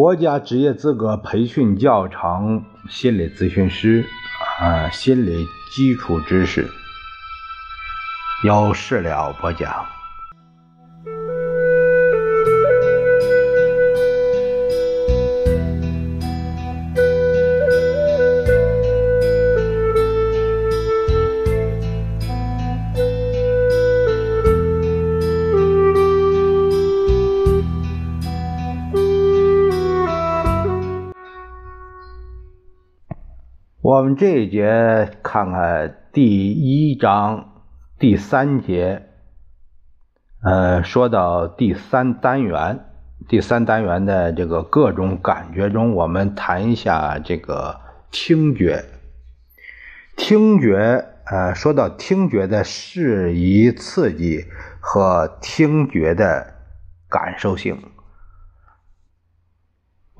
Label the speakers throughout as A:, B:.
A: 国家职业资格培训教程心理咨询师啊，心理基础知识有事了不讲。我们这一节看看第一章第三节，呃，说到第三单元，第三单元的这个各种感觉中，我们谈一下这个听觉。听觉，呃，说到听觉的适宜刺激和听觉的感受性。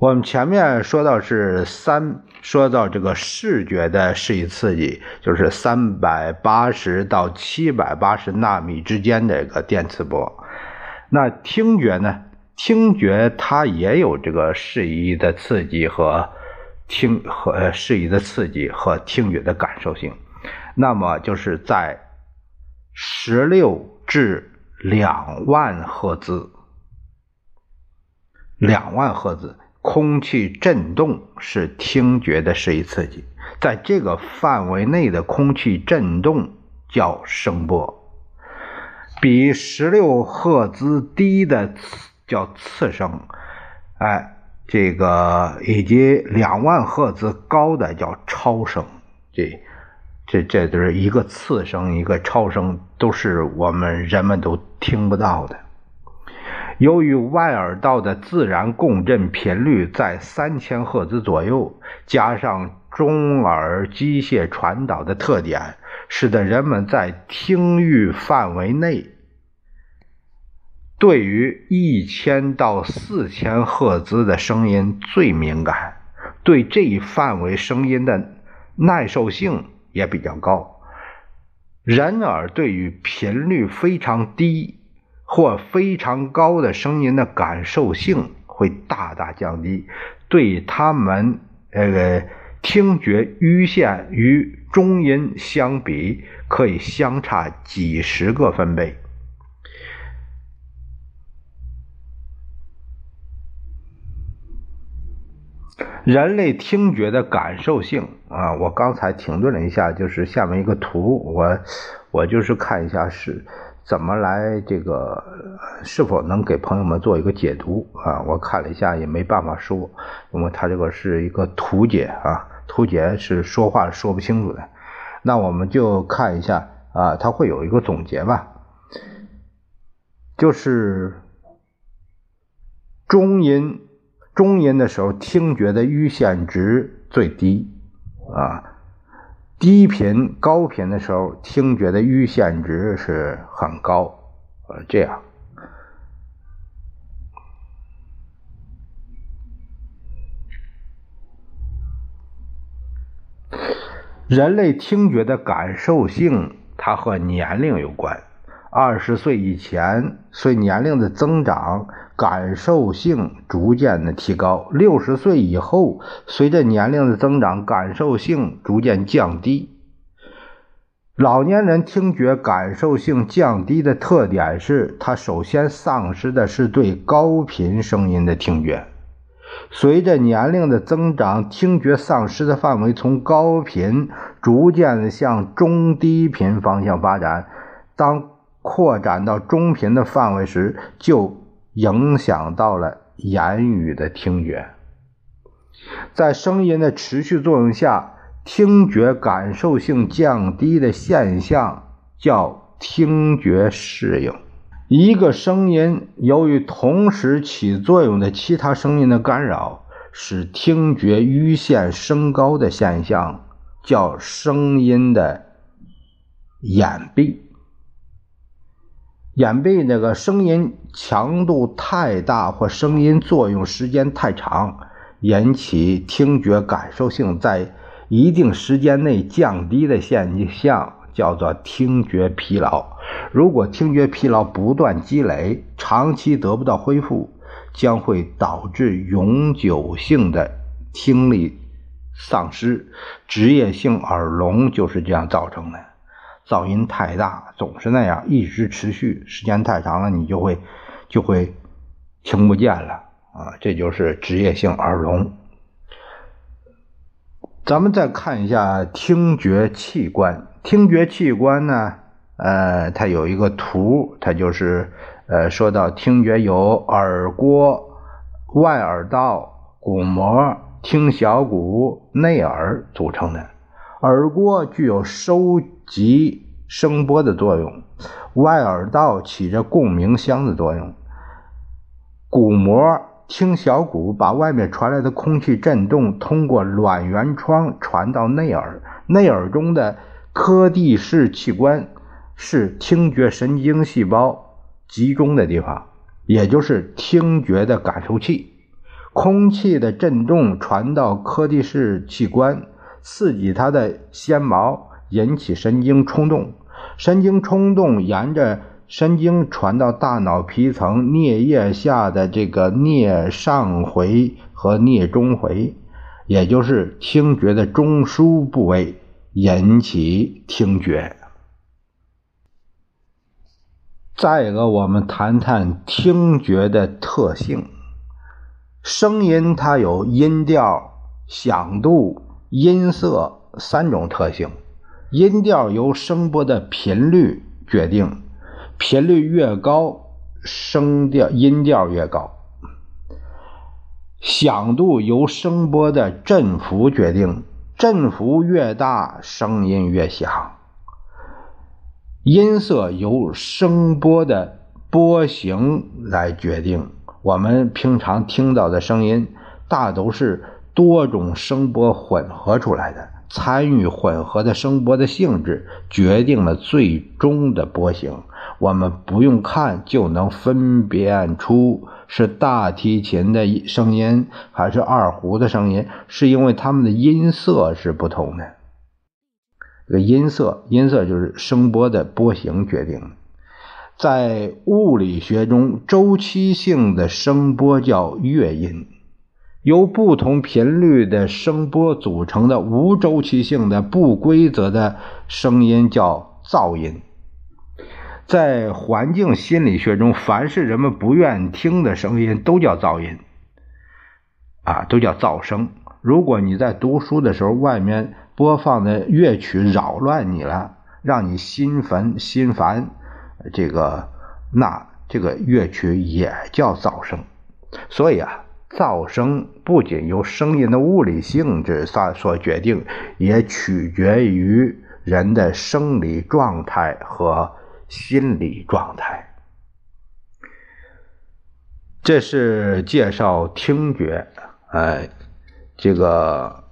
A: 我们前面说到是三，说到这个视觉的适宜刺激，就是三百八十到七百八十纳米之间的一个电磁波。那听觉呢？听觉它也有这个适宜的刺激和听和适宜的刺激和听觉的感受性。那么就是在十六至两万赫兹，两万赫兹。空气振动是听觉的适宜刺激，在这个范围内的空气振动叫声波，比十六赫兹低的叫次声，哎，这个以及两万赫兹高的叫超声，这这这都是一个次声，一个超声，都是我们人们都听不到的。由于外耳道的自然共振频率在三千赫兹左右，加上中耳机械传导的特点，使得人们在听域范围内对于一千到四千赫兹的声音最敏感，对这一范围声音的耐受性也比较高。人耳对于频率非常低。或非常高的声音的感受性会大大降低，对他们呃听觉阈限与中音相比，可以相差几十个分贝。人类听觉的感受性啊，我刚才停顿了一下，就是下面一个图，我我就是看一下是。怎么来这个是否能给朋友们做一个解读啊？我看了一下也没办法说，因为他这个是一个图解啊，图解是说话说不清楚的。那我们就看一下啊，他会有一个总结吧，就是中音中音的时候，听觉的阈限值最低啊。低频、高频的时候，听觉的阈限值是很高，呃，这样。人类听觉的感受性，它和年龄有关。二十岁以前，随年龄的增长，感受性逐渐的提高；六十岁以后，随着年龄的增长，感受性逐渐降低。老年人听觉感受性降低的特点是，他首先丧失的是对高频声音的听觉。随着年龄的增长，听觉丧失的范围从高频逐渐向中低频方向发展。当扩展到中频的范围时，就影响到了言语的听觉。在声音的持续作用下，听觉感受性降低的现象叫听觉适应。一个声音由于同时起作用的其他声音的干扰，使听觉阈限升高的现象叫声音的掩蔽。掩蔽那个声音强度太大或声音作用时间太长，引起听觉感受性在一定时间内降低的现象，叫做听觉疲劳。如果听觉疲劳不断积累，长期得不到恢复，将会导致永久性的听力丧失。职业性耳聋就是这样造成的。噪音太大，总是那样，一直持续，时间太长了，你就会就会听不见了啊！这就是职业性耳聋。咱们再看一下听觉器官，听觉器官呢，呃，它有一个图，它就是呃，说到听觉有耳郭、外耳道、鼓膜、听小骨、内耳组成的。耳郭具有收及声波的作用，外耳道起着共鸣箱的作用，鼓膜。听小骨把外面传来的空气振动通过卵圆窗传到内耳，内耳中的柯蒂氏器官是听觉神经细胞集中的地方，也就是听觉的感受器。空气的振动传到柯蒂氏器官，刺激它的纤毛，引起神经冲动，神经冲动沿着。神经传到大脑皮层颞叶下的这个颞上回和颞中回，也就是听觉的中枢部位，引起听觉。再一个，我们谈谈听觉的特性。声音它有音调、响度、音色三种特性。音调由声波的频率决定。频率越高，声调音调越高。响度由声波的振幅决定，振幅越大，声音越响。音色由声波的波形来决定。我们平常听到的声音，大都是多种声波混合出来的。参与混合的声波的性质，决定了最终的波形。我们不用看就能分辨出是大提琴的声音还是二胡的声音，是因为它们的音色是不同的。这个音色，音色就是声波的波形决定的。在物理学中，周期性的声波叫乐音，由不同频率的声波组成的无周期性的不规则的声音叫噪音。在环境心理学中，凡是人们不愿听的声音都叫噪音，啊，都叫噪声。如果你在读书的时候，外面播放的乐曲扰乱你了，让你心烦心烦，这个那这个乐曲也叫噪声。所以啊，噪声不仅由声音的物理性质所所决定，也取决于人的生理状态和。心理状态，这是介绍听觉，哎，这个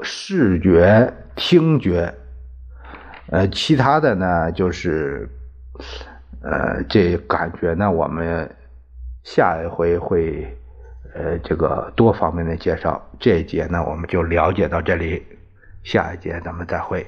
A: 视觉、听觉，呃，其他的呢，就是，呃，这感觉呢，我们下一回会，呃，这个多方面的介绍。这一节呢，我们就了解到这里，下一节咱们再会。